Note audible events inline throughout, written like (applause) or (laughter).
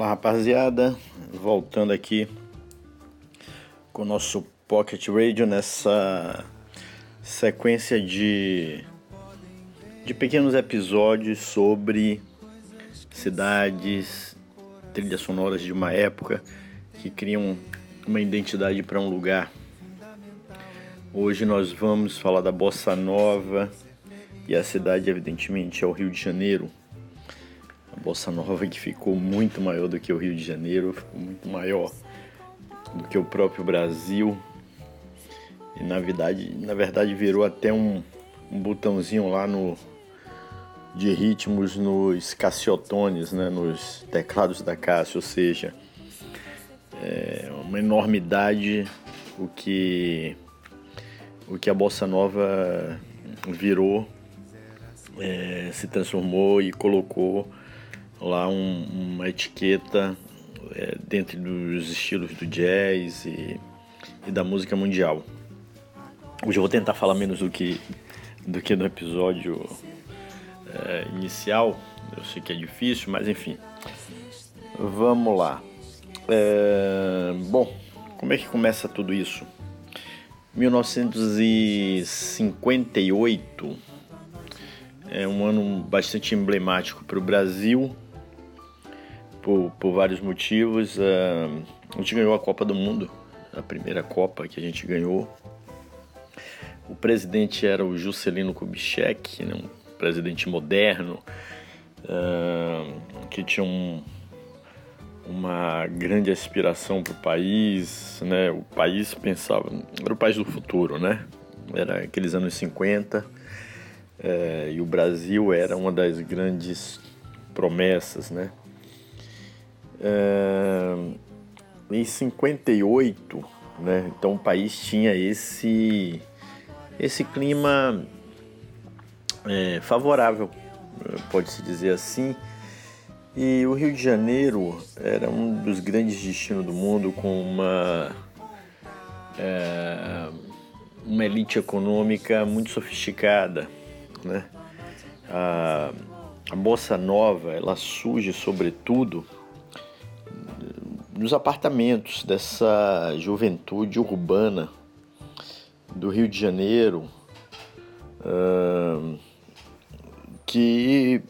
Olá rapaziada, voltando aqui com o nosso Pocket Radio nessa sequência de, de pequenos episódios sobre cidades, trilhas sonoras de uma época que criam uma identidade para um lugar. Hoje nós vamos falar da Bossa Nova e a cidade, evidentemente, é o Rio de Janeiro a Bossa Nova que ficou muito maior do que o Rio de Janeiro, ficou muito maior do que o próprio Brasil. E na verdade, na verdade virou até um, um botãozinho lá no de ritmos nos cassiotones, né, nos teclados da Cássio, ou seja, é uma enormidade o que o que a bossa nova virou, é, se transformou e colocou lá um, uma etiqueta é, dentro dos estilos do jazz e, e, da música mundial. Hoje eu vou tentar falar menos do que, do que no episódio é, inicial. Eu sei que é difícil, mas enfim. Vamos lá. É, bom, como é que começa tudo isso? 1958 é um ano bastante emblemático para o Brasil por, por vários motivos. Uh, a gente ganhou a Copa do Mundo, a primeira Copa que a gente ganhou. O presidente era o Juscelino Kubitschek, né, um presidente moderno, uh, que tinha um, uma grande aspiração para o país. Né? O país pensava, era o país do futuro, né? Era aqueles anos 50. Uh, e o Brasil era uma das grandes promessas, né? É, em 58, né, então o país tinha esse, esse clima é, favorável, pode-se dizer assim, e o Rio de Janeiro era um dos grandes destinos do mundo com uma, é, uma elite econômica muito sofisticada. Né? A, a Bossa Nova ela surge sobretudo nos apartamentos dessa juventude urbana do Rio de Janeiro, uh, que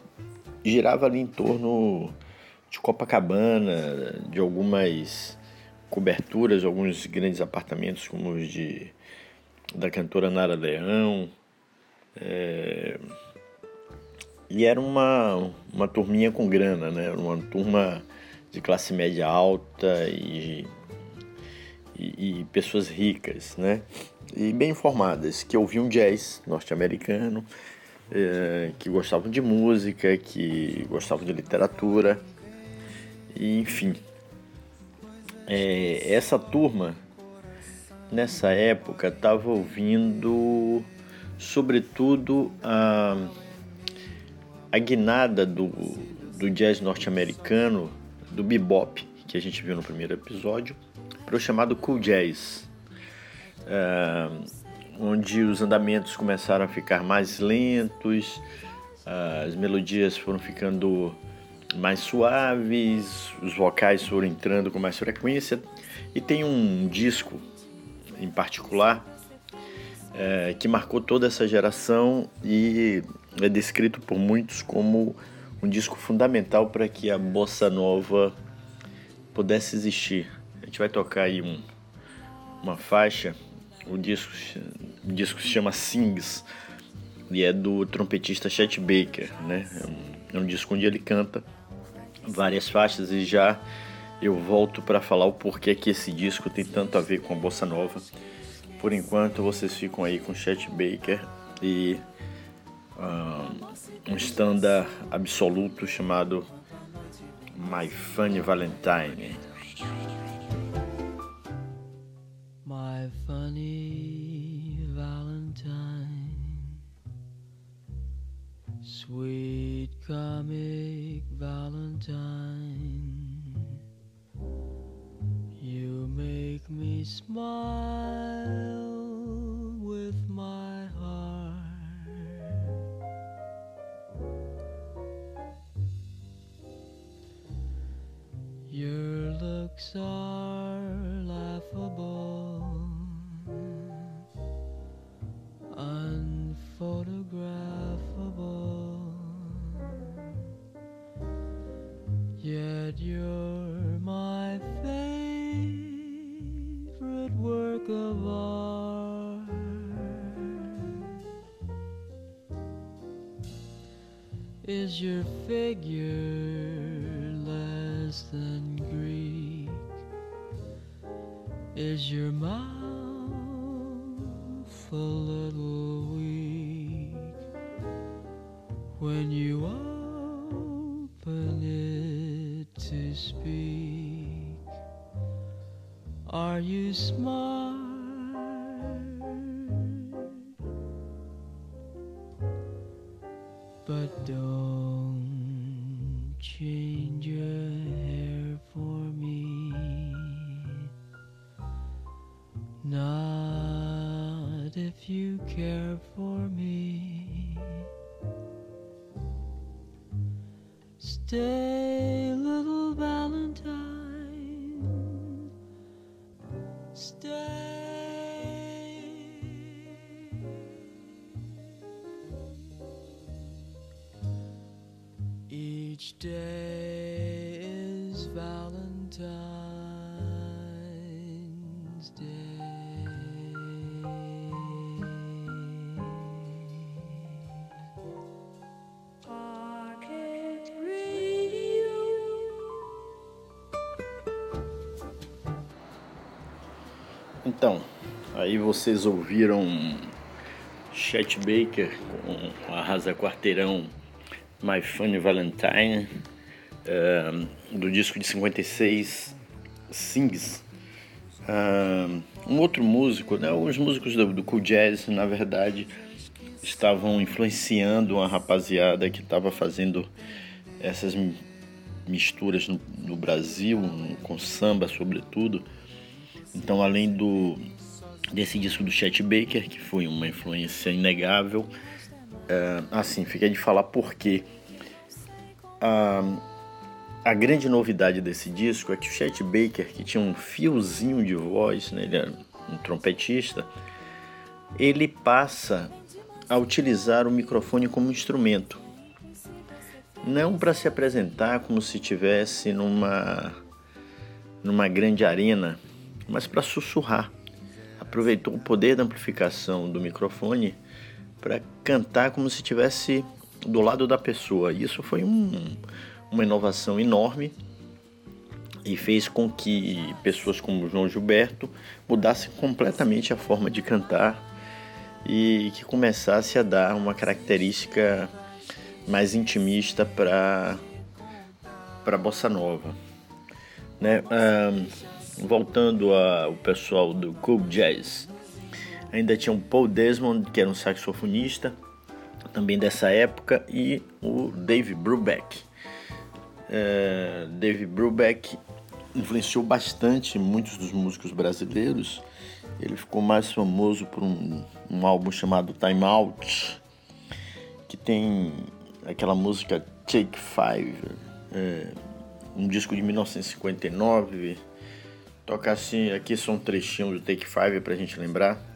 girava ali em torno de Copacabana, de algumas coberturas, alguns grandes apartamentos como os de da cantora Nara Leão. É, e era uma, uma turminha com grana, né? Uma turma de classe média alta e, e, e pessoas ricas, né? E bem informadas, que ouviam jazz norte-americano, é, que gostavam de música, que gostavam de literatura, e, enfim. É, essa turma, nessa época, estava ouvindo, sobretudo, a, a guinada do, do jazz norte-americano do bebop que a gente viu no primeiro episódio para o chamado cool jazz, é, onde os andamentos começaram a ficar mais lentos, as melodias foram ficando mais suaves, os vocais foram entrando com mais frequência. E tem um disco em particular é, que marcou toda essa geração e é descrito por muitos como um disco fundamental para que a bossa nova pudesse existir. A gente vai tocar aí um, uma faixa, o disco, o disco se chama Sings e é do trompetista Chet Baker, né? É um, é um disco onde ele canta várias faixas e já eu volto para falar o porquê que esse disco tem tanto a ver com a bossa nova. Por enquanto vocês ficam aí com Chet Baker e um standard absoluto chamado My Funny Valentine. My funny Valentine, sweet comic Valentine, you make me smile Your looks are laughable, unphotographable. Yet you're my favorite work of art. Is your figure than Greek? Is your mouth a little weak when you open it to speak? Are you smart? Aí vocês ouviram Chet Baker com Arrasa Quarteirão My Funny Valentine, eh, do disco de 56, Sings. Ah, um outro músico, né, os músicos do, do Cool Jazz, na verdade, estavam influenciando uma rapaziada que estava fazendo essas mi- misturas no, no Brasil, com samba sobretudo. Então, além do desse disco do Chet Baker, que foi uma influência inegável, é, assim, fica de falar por quê. A, a grande novidade desse disco é que o Chet Baker, que tinha um fiozinho de voz, né, ele era um trompetista, ele passa a utilizar o microfone como instrumento. Não para se apresentar como se estivesse numa, numa grande arena, mas para sussurrar. Aproveitou o poder da amplificação do microfone para cantar como se estivesse do lado da pessoa. Isso foi um, uma inovação enorme e fez com que pessoas como João Gilberto mudassem completamente a forma de cantar e que começasse a dar uma característica mais intimista para para bossa nova, né? Ahn, voltando ao pessoal do Cool Jazz, ainda tinha o Paul Desmond que era um saxofonista também dessa época e o Dave Brubeck. É, Dave Brubeck influenciou bastante muitos dos músicos brasileiros. Ele ficou mais famoso por um, um álbum chamado Time Out, que tem aquela música Take Five, é, um disco de 1959. Toca assim, aqui são um trechinho do Take Five pra gente lembrar.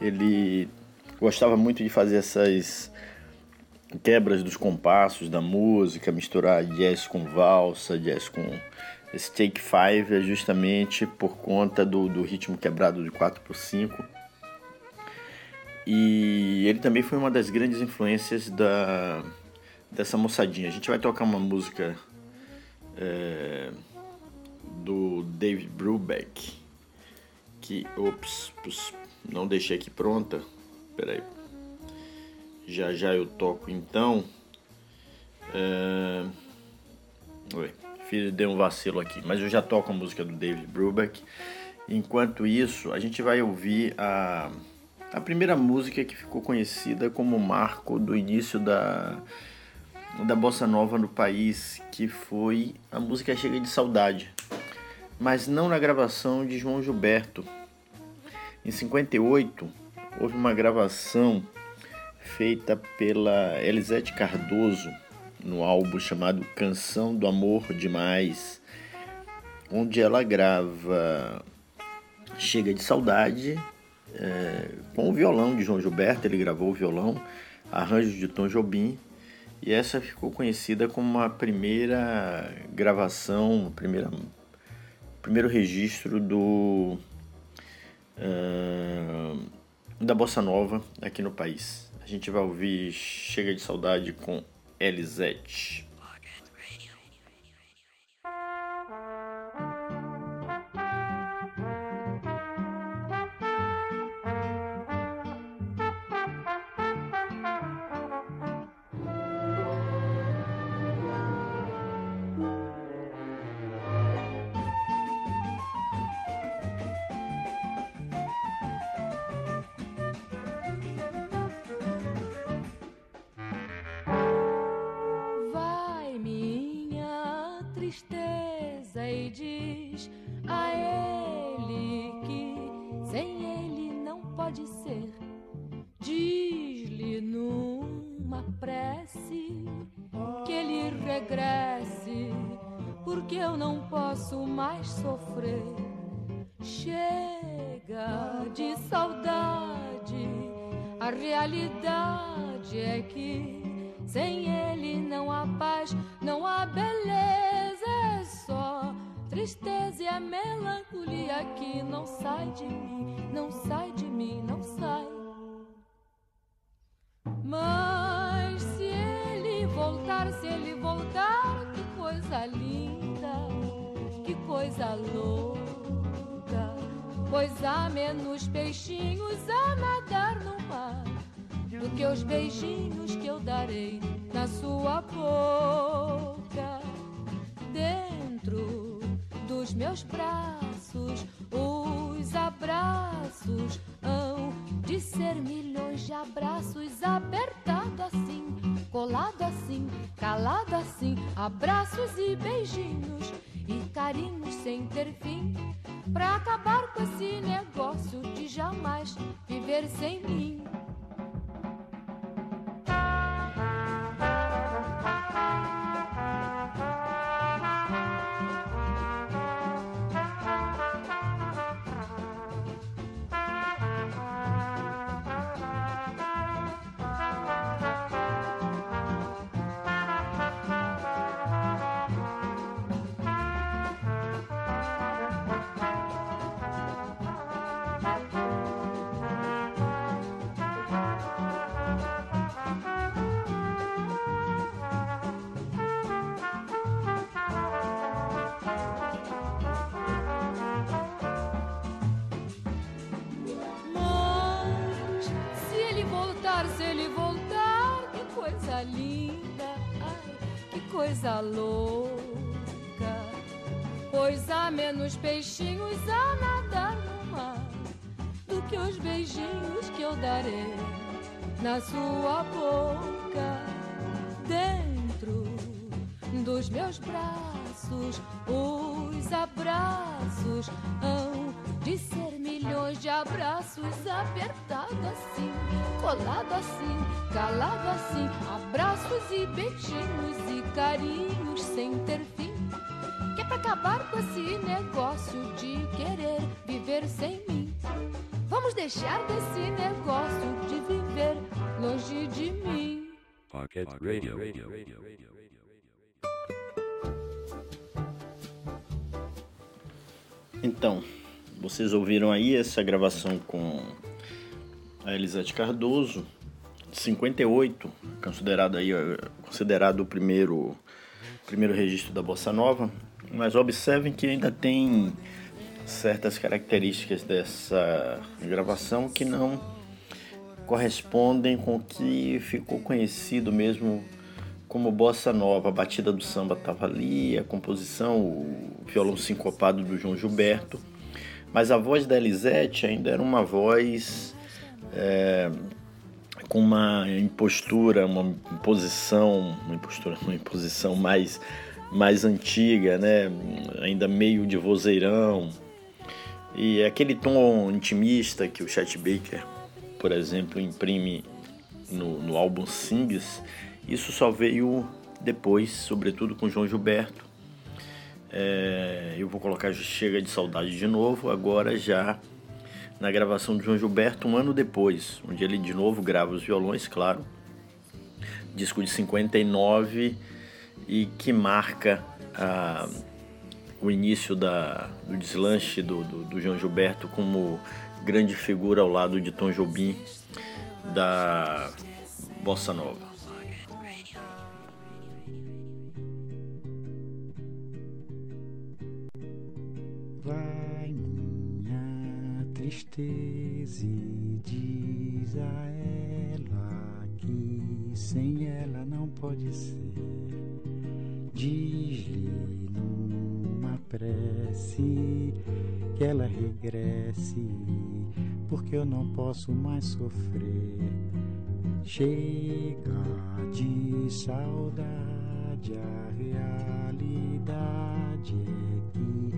Ele gostava muito de fazer essas quebras dos compassos da música, misturar jazz com valsa, jazz com esse take five é justamente por conta do, do ritmo quebrado de 4 por 5 e ele também foi uma das grandes influências da dessa moçadinha. A gente vai tocar uma música é, do David Brubeck que, ops, pus, não deixei aqui pronta. Peraí. Já já eu toco então. É... Oi. Feed dei um vacilo aqui, mas eu já toco a música do David Brubeck. Enquanto isso, a gente vai ouvir a, a primeira música que ficou conhecida como marco do início da, da bossa nova no país, que foi a música Chega de Saudade, mas não na gravação de João Gilberto. Em 58, houve uma gravação feita pela Elisete Cardoso no álbum chamado Canção do Amor Demais, onde ela grava Chega de Saudade é, com o violão de João Gilberto, ele gravou o violão, arranjos de Tom Jobim, e essa ficou conhecida como a primeira gravação, primeira, primeiro registro do da bossa nova aqui no país. A gente vai ouvir Chega de Saudade com Elisete. beijinhos e carinhos sem ter fim. Pra acabar com esse negócio de jamais viver sem mim. Coisa louca, pois há menos peixinhos a nadar no mar do que os beijinhos que eu darei na sua boca, dentro dos meus braços, os abraços abraços apertado assim, colado assim, calado assim, abraços e beijinhos e carinhos sem ter fim. Que é pra acabar com esse negócio de querer viver sem mim. Vamos deixar desse negócio de viver longe de mim. Pocket Radio. Então, vocês ouviram aí essa gravação com a Elisete Cardoso, 58, considerado aí considerado o primeiro primeiro registro da bossa nova, mas observem que ainda tem certas características dessa gravação que não correspondem com o que ficou conhecido mesmo como bossa nova, a batida do samba estava ali, a composição, o violão sincopado do João Gilberto, mas a voz da Elisete ainda era uma voz é, com uma impostura, uma imposição, uma impostura, uma imposição mais mais antiga, né? Ainda meio de vozeirão. E aquele tom intimista que o Chet Baker, por exemplo, imprime no, no álbum Sings, isso só veio depois, sobretudo com João Gilberto. É, eu vou colocar Chega de Saudade de novo, agora já na gravação de João Gilberto, um ano depois, onde ele de novo grava os violões, claro. Disco de 59 e que marca ah, o início da, do deslanche do, do, do João Gilberto como grande figura ao lado de Tom Jobim da Bossa Nova. Tristeza e diz a ela que sem ela não pode ser. Diz-lhe numa prece que ela regresse, porque eu não posso mais sofrer. Chega de saudade, a realidade é que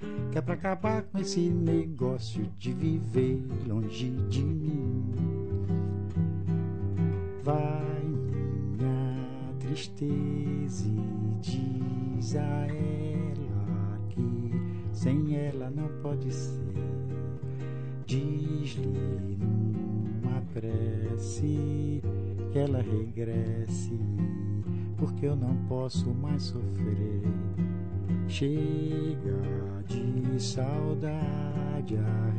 Que é pra acabar com esse negócio de viver longe de mim. Vai minha tristeza e diz a ela que sem ela não pode ser. Diz-lhe numa prece que ela regresse, porque eu não posso mais sofrer. Chega de saudade, a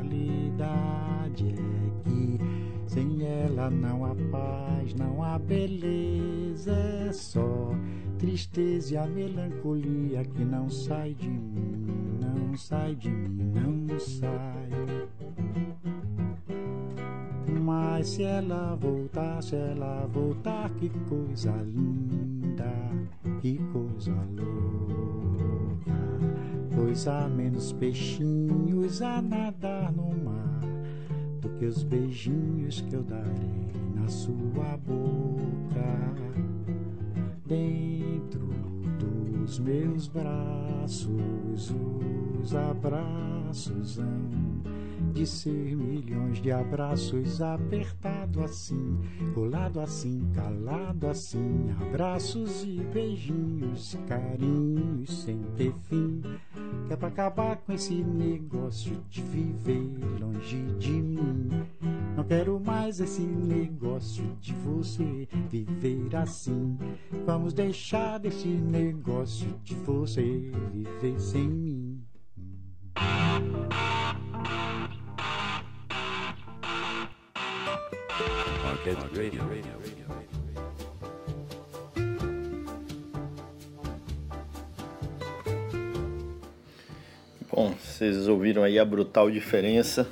realidade é que sem ela não há paz, não há beleza, é só tristeza e a melancolia que não sai de mim, não sai de mim, não sai. Mas se ela voltar, se ela voltar, que coisa linda, que coisa louca. Pois há menos peixinhos a nadar no mar do que os beijinhos que eu darei na sua boca. Dentro dos meus braços, os abraços hão de ser milhões de abraços apertado assim, colado assim, calado assim, abraços e beijinhos, carinhos sem ter fim. É pra acabar com esse negócio de viver longe de mim. Não quero mais esse negócio de você viver assim. Vamos deixar desse negócio de você viver sem mim. Bom, vocês ouviram aí a brutal diferença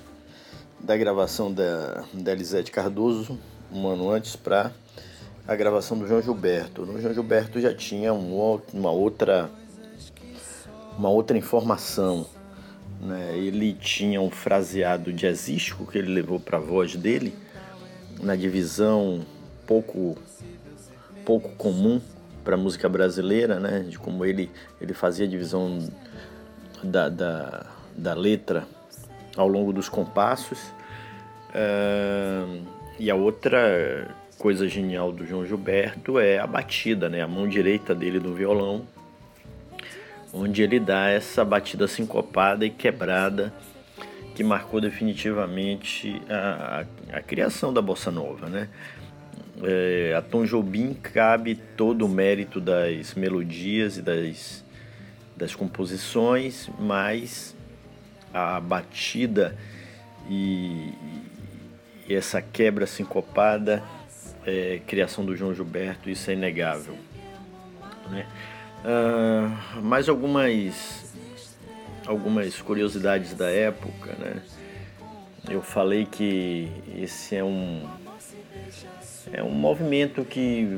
da gravação da, da Elisete Cardoso um ano antes para a gravação do João Gilberto. No João Gilberto já tinha um, uma outra uma outra informação. Né? Ele tinha um fraseado jazzístico que ele levou para a voz dele na divisão pouco pouco comum para a música brasileira, né? De como ele ele fazia a divisão da, da, da letra ao longo dos compassos. Uh, e a outra coisa genial do João Gilberto é a batida, né? A mão direita dele no violão, onde ele dá essa batida sincopada e quebrada que marcou definitivamente a, a, a criação da bossa nova, né? É, a Tom Jobim cabe todo o mérito das melodias e das, das composições, mas a batida e, e essa quebra sincopada é, criação do João Gilberto, isso é inegável. Né? Uh, mais algumas, algumas curiosidades da época. Né? Eu falei que esse é um, é um movimento que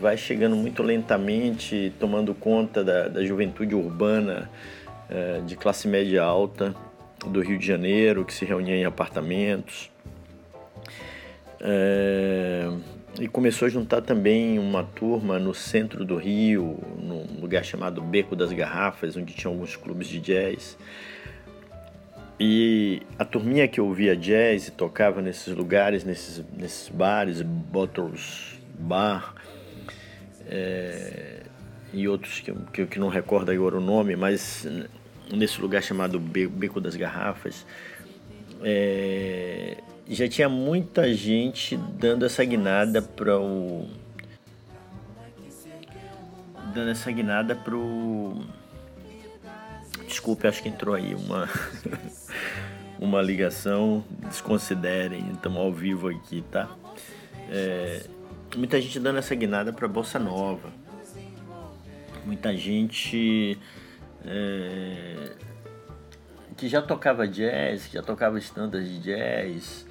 vai chegando muito lentamente, tomando conta da, da juventude urbana uh, de classe média alta do Rio de Janeiro, que se reunia em apartamentos. É, e começou a juntar também uma turma no centro do Rio, num lugar chamado Beco das Garrafas, onde tinha alguns clubes de jazz. E a turminha que ouvia jazz e tocava nesses lugares, nesses, nesses bares, Bottles Bar, é, e outros que, que, que não recordo agora o nome, mas nesse lugar chamado Beco das Garrafas, é, já tinha muita gente dando essa guinada para o dando essa guinada pro desculpe acho que entrou aí uma (laughs) uma ligação desconsiderem estamos ao vivo aqui tá? É, muita gente dando essa guinada para bossa nova muita gente é, que já tocava jazz que já tocava standards de jazz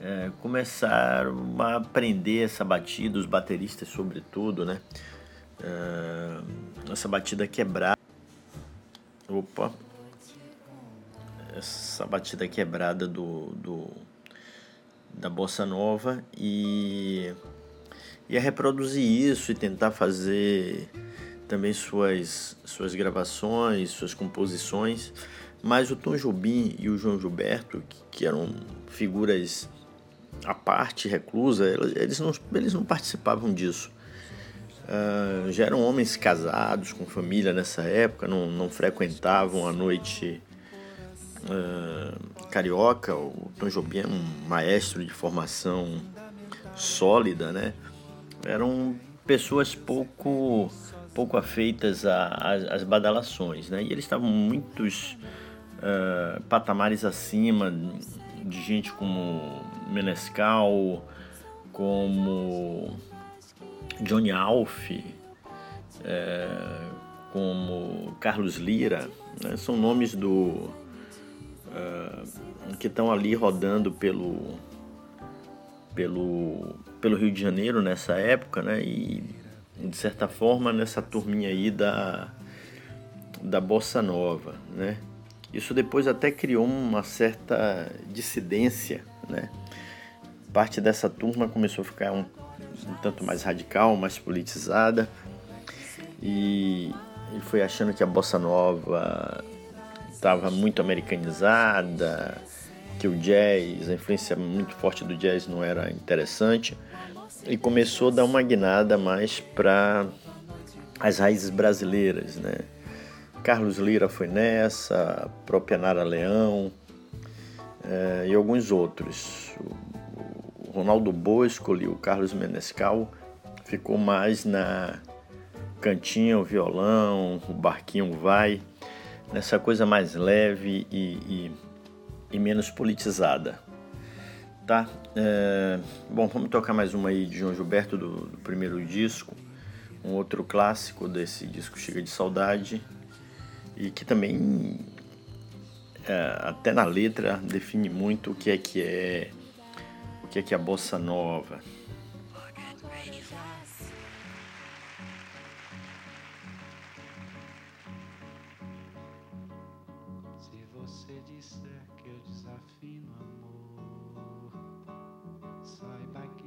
é, começaram a aprender essa batida, os bateristas sobretudo, né? É, essa batida quebrada. Opa! Essa batida quebrada do, do da bossa nova e ia reproduzir isso e tentar fazer também suas, suas gravações, suas composições. Mas o Tom Jobim e o João Gilberto, que, que eram figuras a parte reclusa, eles não, eles não participavam disso. Uh, já eram homens casados, com família nessa época, não, não frequentavam a noite uh, carioca. O Tom Jobim é um maestro de formação sólida, né? Eram pessoas pouco pouco afeitas às badalações, né? E eles estavam muitos uh, patamares acima de gente como Menescal, como Johnny Alf, como Carlos Lira, né? são nomes do uh, que estão ali rodando pelo, pelo, pelo Rio de Janeiro nessa época, né? E de certa forma nessa turminha aí da, da Bossa Nova, né? Isso depois até criou uma certa dissidência, né? Parte dessa turma começou a ficar um, um tanto mais radical, mais politizada e, e foi achando que a bossa nova estava muito americanizada, que o jazz, a influência muito forte do jazz não era interessante e começou a dar uma guinada mais para as raízes brasileiras, né? Carlos Lira foi nessa, a própria Nara Leão é, e alguns outros. O Ronaldo Bosco e o Carlos Menescal ficou mais na cantinha, o violão, o barquinho vai, nessa coisa mais leve e, e, e menos politizada. Tá? É, bom, vamos tocar mais uma aí de João Gilberto do, do primeiro disco, um outro clássico desse disco Chega de Saudade, e que também é, até na letra define muito o que é que é o que é que é a bossa nova. Se você disser que eu desafino amor,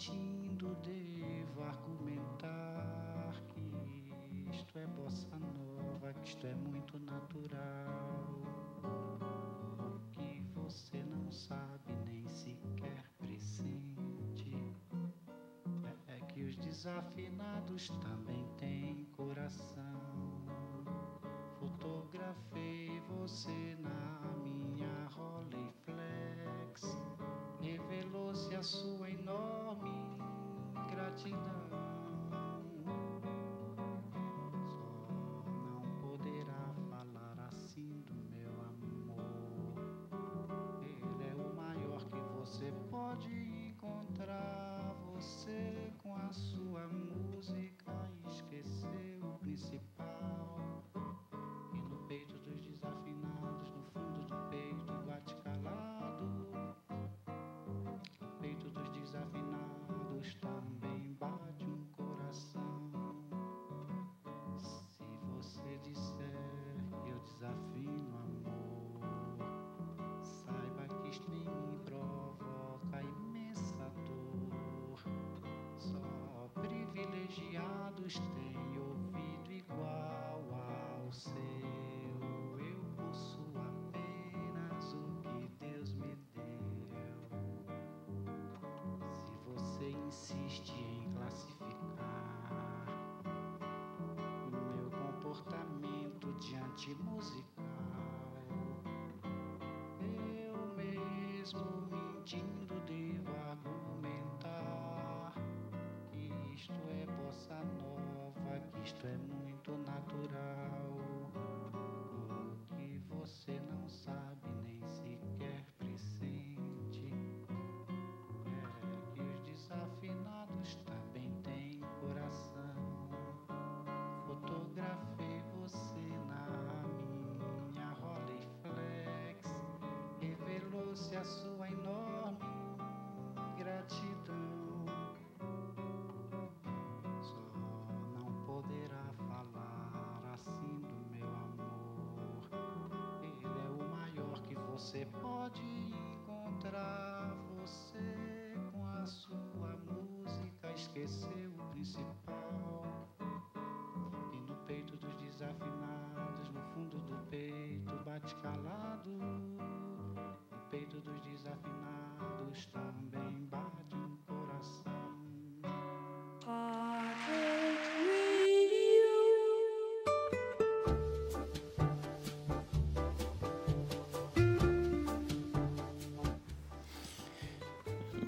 mesmo mentindo devo argumentar que isto é bossa nova, que isto é muito natural. Que você não sabe nem sequer pressente é que os desafinados também têm coração. Fotografei você na a sua enorme gratidão. Só não poderá falar assim do meu amor. Ele é o maior que você pode encontrar. Você com a sua música diante musical, eu mesmo mentindo devo argumentar que isto é bossa nova, que isto é muito natural. Revelou-se a sua enorme gratidão. Só não poderá falar assim do meu amor. Ele é o maior que você pode encontrar. Você com a sua música esqueceu o principal.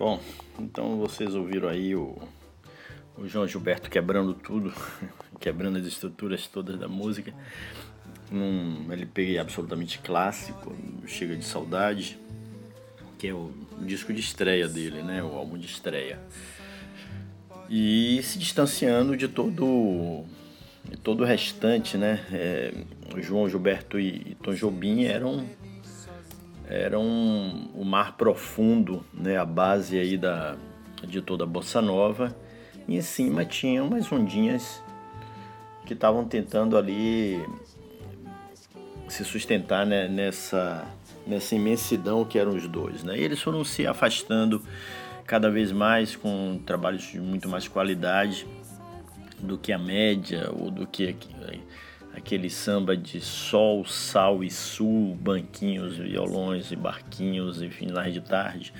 Bom, então vocês ouviram aí o, o João Gilberto quebrando tudo, (laughs) quebrando as estruturas todas da música. Num LP absolutamente clássico, Chega de Saudade, que é o, o disco de estreia dele, né? O álbum de estreia. E se distanciando de todo, todo o restante, né? É, João Gilberto e, e Tom Jobim eram eram o mar profundo, né, a base aí da, de toda a bossa nova. E em cima tinha umas ondinhas que estavam tentando ali se sustentar né, nessa, nessa imensidão que eram os dois. Né? E eles foram se afastando cada vez mais com trabalhos de muito mais qualidade do que a média ou do que aquele samba de sol, sal e sul, banquinhos, violões e barquinhos, enfim, lá de tarde.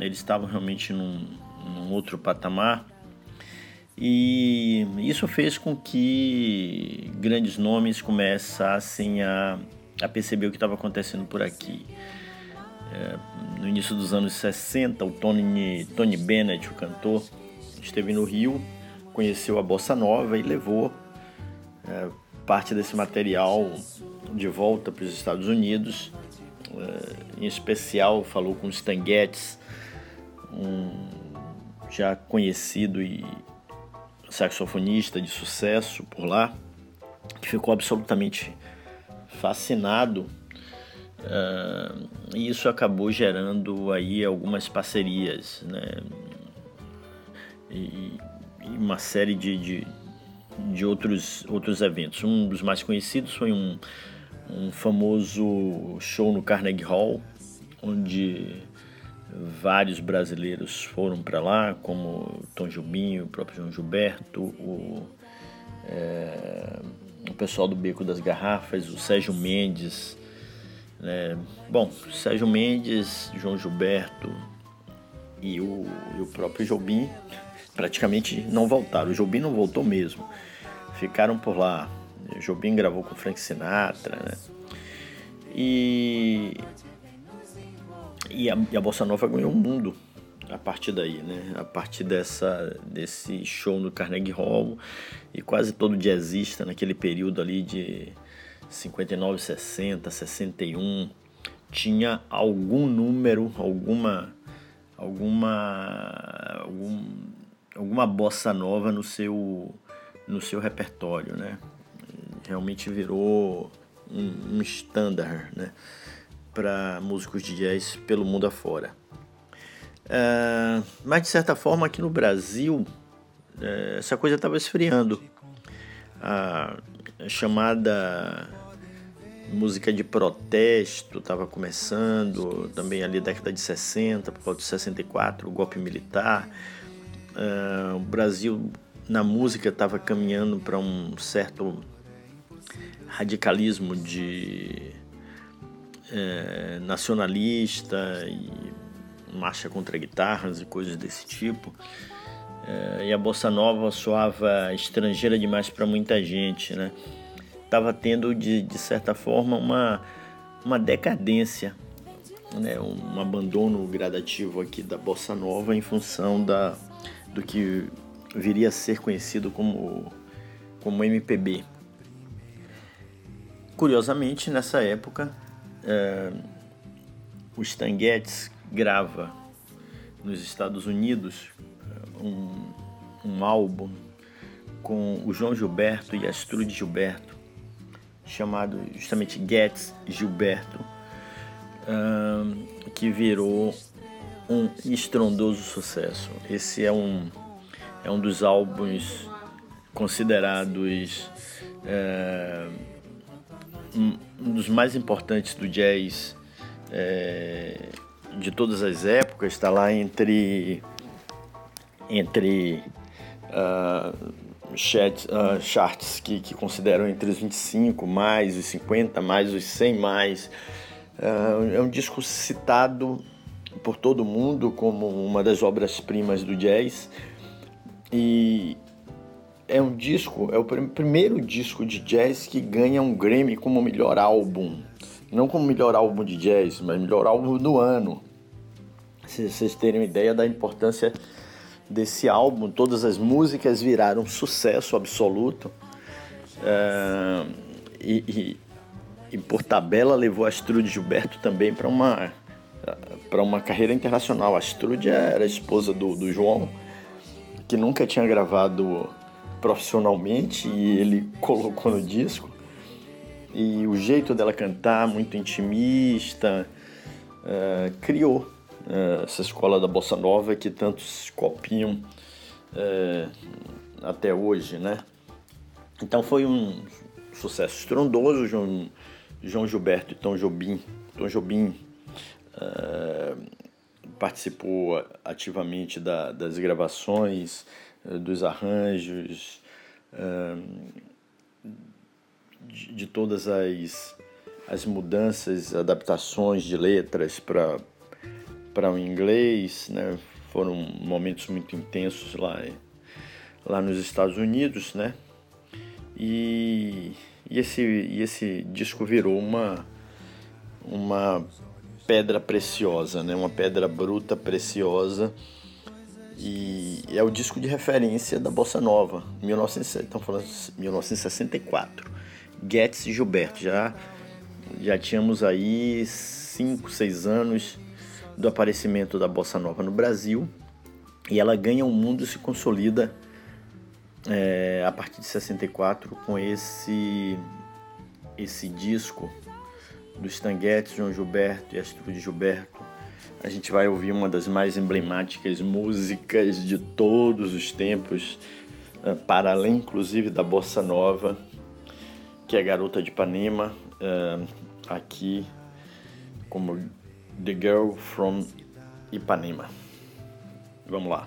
Eles estavam realmente num, num outro patamar. E isso fez com que grandes nomes começassem a, a perceber o que estava acontecendo por aqui. É, no início dos anos 60, o Tony, Tony Bennett, o cantor, esteve no Rio, conheceu a Bossa Nova e levou é, parte desse material de volta para os Estados Unidos. Em especial, falou com Stan Getz, um já conhecido e saxofonista de sucesso por lá, que ficou absolutamente fascinado uh, e isso acabou gerando aí algumas parcerias, né? E, e uma série de, de, de, outros, outros eventos. Um dos mais conhecidos foi um, um famoso show no Carnegie Hall, onde vários brasileiros foram para lá, como Tom Jubinho, o próprio João Gilberto, o, é, o pessoal do Beco das Garrafas, o Sérgio Mendes. Né? Bom, Sérgio Mendes, João Gilberto e o, e o próprio Jobim praticamente não voltaram. O Jobim não voltou mesmo. Ficaram por lá. Jobim gravou com Frank Sinatra, né? E e a, e a Bossa Nova ganhou o mundo a partir daí, né? A partir dessa, desse show no Carnegie Hall e quase todo jazzista naquele período ali de 59, 60, 61 tinha algum número, alguma alguma algum, alguma bossa nova no seu no seu repertório, né? Realmente virou um, um standard, né? para músicos de jazz pelo mundo afora. Uh, mas de certa forma aqui no Brasil uh, essa coisa estava esfriando. A chamada música de protesto estava começando, também ali década de 60, por volta de 64, o golpe militar. Uh, o Brasil na música estava caminhando para um certo radicalismo de é, nacionalista e marcha contra guitarras e coisas desse tipo. É, e a bossa nova soava estrangeira demais para muita gente, né? Tava tendo de, de certa forma uma uma decadência, né? Um abandono gradativo aqui da bossa nova em função da do que viria a ser conhecido como como MPB. Curiosamente, nessa época, é, o Stan Getz grava nos Estados Unidos é, um, um álbum com o João Gilberto e a Gilberto, chamado justamente Getz Gilberto, é, que virou um estrondoso sucesso. Esse é um, é um dos álbuns considerados é, um, dos mais importantes do jazz é, de todas as épocas, está lá entre entre uh, chat, uh, charts que, que consideram entre os 25 mais os 50 mais os 100 mais. Uh, é um disco citado por todo mundo como uma das obras primas do jazz e é um disco, é o primeiro disco de jazz que ganha um Grammy como melhor álbum. Não como melhor álbum de jazz, mas melhor álbum do ano. Se vocês terem uma ideia da importância desse álbum, todas as músicas viraram sucesso absoluto. Uh, e, e, e, por tabela levou a Astrude Gilberto também para uma, para uma carreira internacional. A Astrude era a esposa do, do João, que nunca tinha gravado profissionalmente e ele (laughs) colocou no disco. E o jeito dela cantar, muito intimista, uh, criou uh, essa escola da bossa nova que tantos copiam uh, até hoje, né? Então foi um sucesso estrondoso. João, João Gilberto e Tom Jobim, Tom Jobim participou ativamente da, das gravações, eh, dos arranjos, de, de todas as, as mudanças, adaptações de letras para o inglês, né? Foram momentos muito intensos lá, lá nos Estados Unidos, né? E, e, esse, e esse disco virou uma, uma pedra preciosa, né? Uma pedra bruta preciosa e é o disco de referência da Bossa Nova, 1900, estamos falando 1964. Getz e Gilberto, já, já tínhamos aí 5, 6 anos do aparecimento da Bossa Nova no Brasil e ela ganha o um mundo e se consolida é, a partir de 64 com esse esse disco do Stanguetes, João Gilberto e Astrude Gilberto. A gente vai ouvir uma das mais emblemáticas músicas de todos os tempos, é, para além inclusive da bossa nova, que é Garota de Ipanema, é, aqui como The Girl from Ipanema. Vamos lá.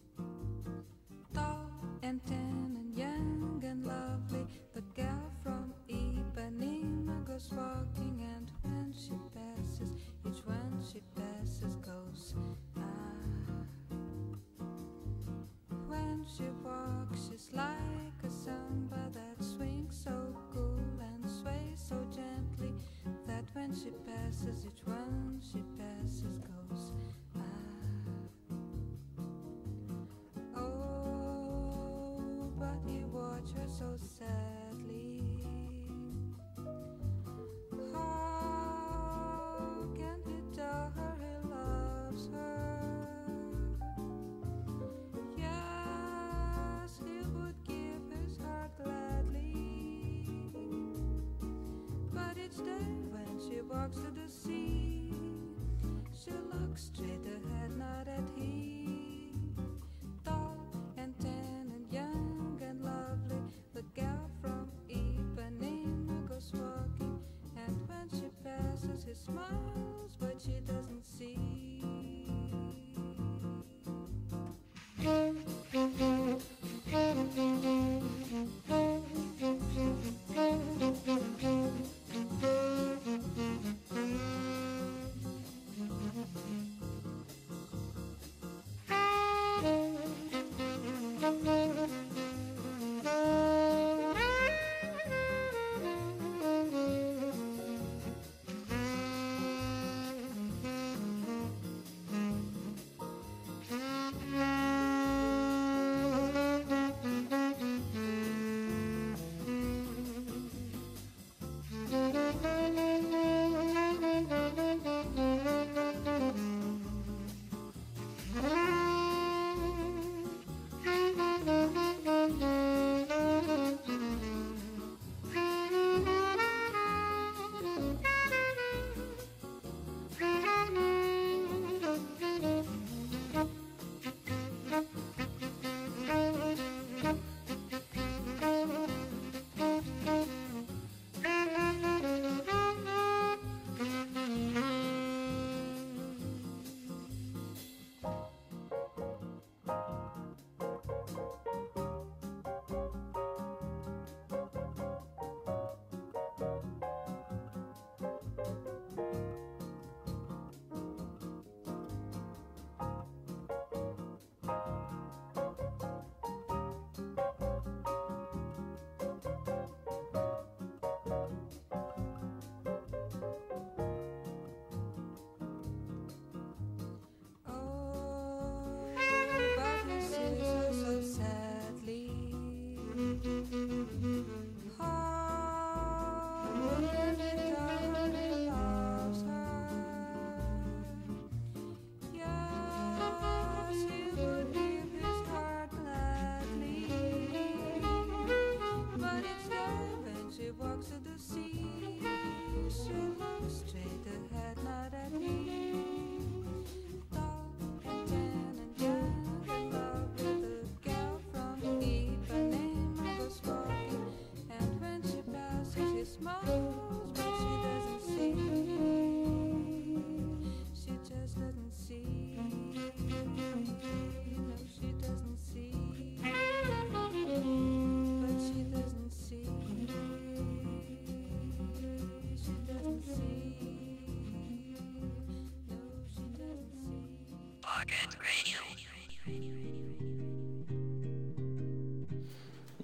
She walks, she's like a samba that swings so cool and sways so gently that when she passes, each one she passes goes. Ah. talks to the sea. She looks straight ahead, not at he. Tall and tan and young and lovely, the gal from Ipanema goes walking. And when she passes, he smiles, but she doesn't.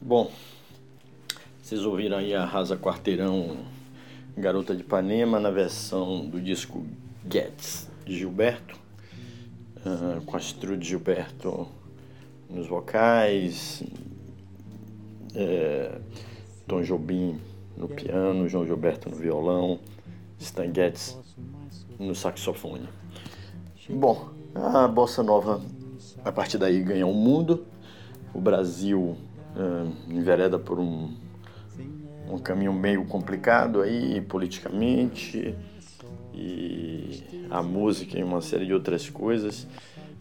Bom, vocês ouviram aí a Rasa Quarteirão Garota de Ipanema na versão do disco Gets de Gilberto, uh, com a Astrude Gilberto nos vocais, é, Tom Jobim no piano, João Gilberto no violão, Stan Getz no saxofone. Bom, a bossa nova a partir daí ganha o mundo. O Brasil uh, envereda por um, um caminho meio complicado aí politicamente e a música e uma série de outras coisas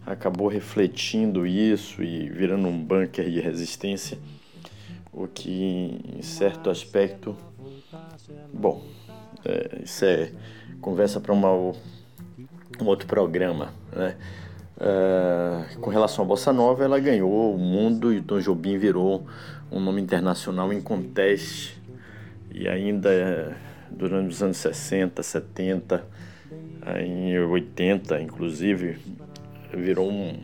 acabou refletindo isso e virando um bunker de resistência, o que em certo aspecto, bom, é, isso é conversa para um outro programa, né? Uh, com relação à Bossa Nova, ela ganhou o mundo e Tom Jobim virou um nome internacional em conteste. E ainda durante os anos 60, 70, em 80, inclusive, virou um,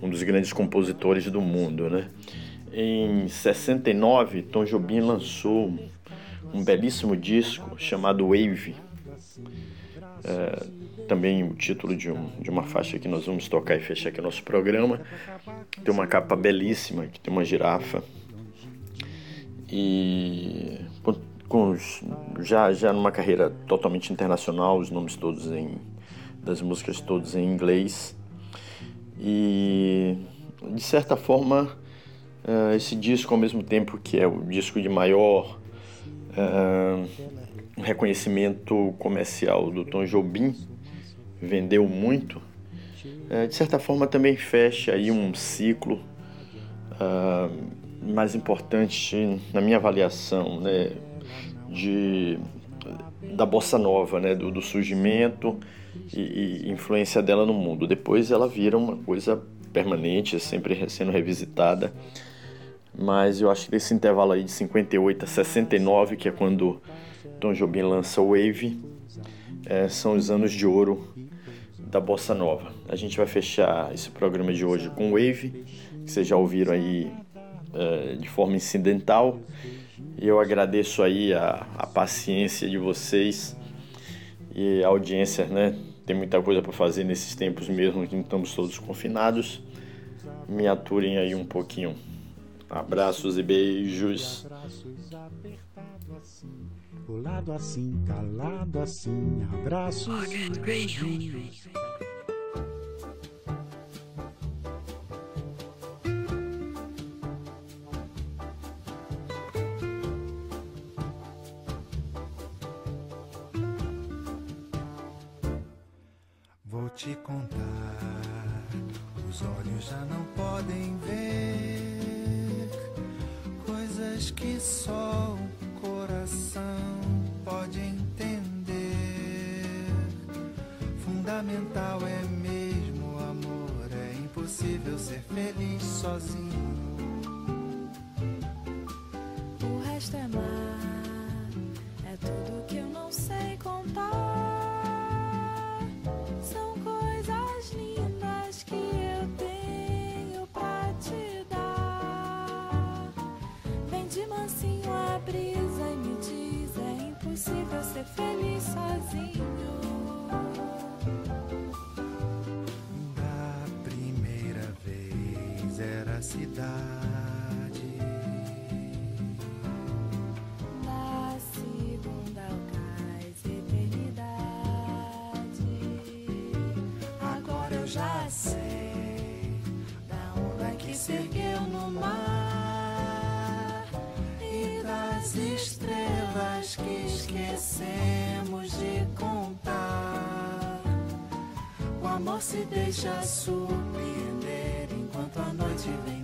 um dos grandes compositores do mundo. Né? Em 69, Tom Jobim lançou um belíssimo disco chamado Wave. É, também o título de, um, de uma faixa que nós vamos tocar e fechar aqui nosso programa. Tem uma capa belíssima, que tem uma girafa. E com, já, já numa carreira totalmente internacional, os nomes todos em das músicas todos em inglês. E de certa forma, uh, esse disco, ao mesmo tempo que é o disco de maior uh, reconhecimento comercial do Tom Jobim, vendeu muito, uh, de certa forma também fecha aí um ciclo mais importante na minha avaliação, né, de da bossa nova, né, do, do surgimento e, e, influência dela no mundo. Depois ela vira uma coisa permanente, sempre sendo revisitada. Mas eu acho que esse intervalo aí de 58 a 69, que é quando Tom Jobim lança o Wave, é, são os anos de ouro da bossa nova. A gente vai fechar esse programa de hoje com Wave, que vocês já ouviram aí é, de forma incidental. E eu agradeço aí a, a paciência de vocês e a audiência, né? Tem muita coisa para fazer nesses tempos mesmo que estamos todos confinados. Me aturem aí um pouquinho. Abraços e beijos. Colado assim, calado assim, abraços e beijinhos. te contar. Os olhos já não podem ver coisas que só o coração sozinho. Cidade. Da segunda cais, eternidade. Agora eu já sei da onda que se ergueu no mar e das estrelas que esquecemos de contar. O amor se deixa surpreender enquanto a noite vem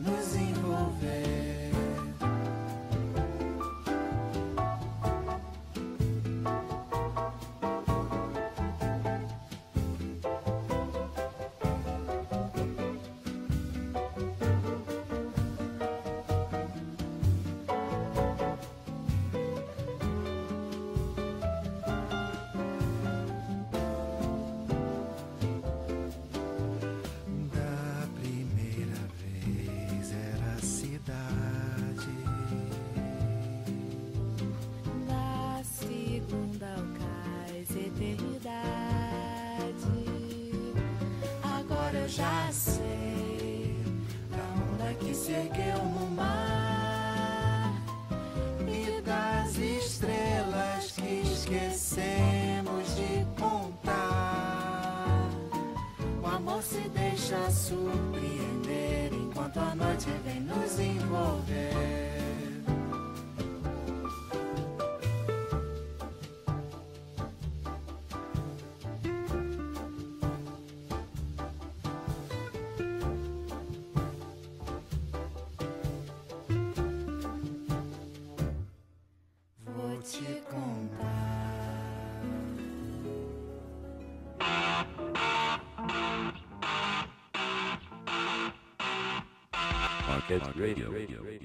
se ergueu Pocket Radio.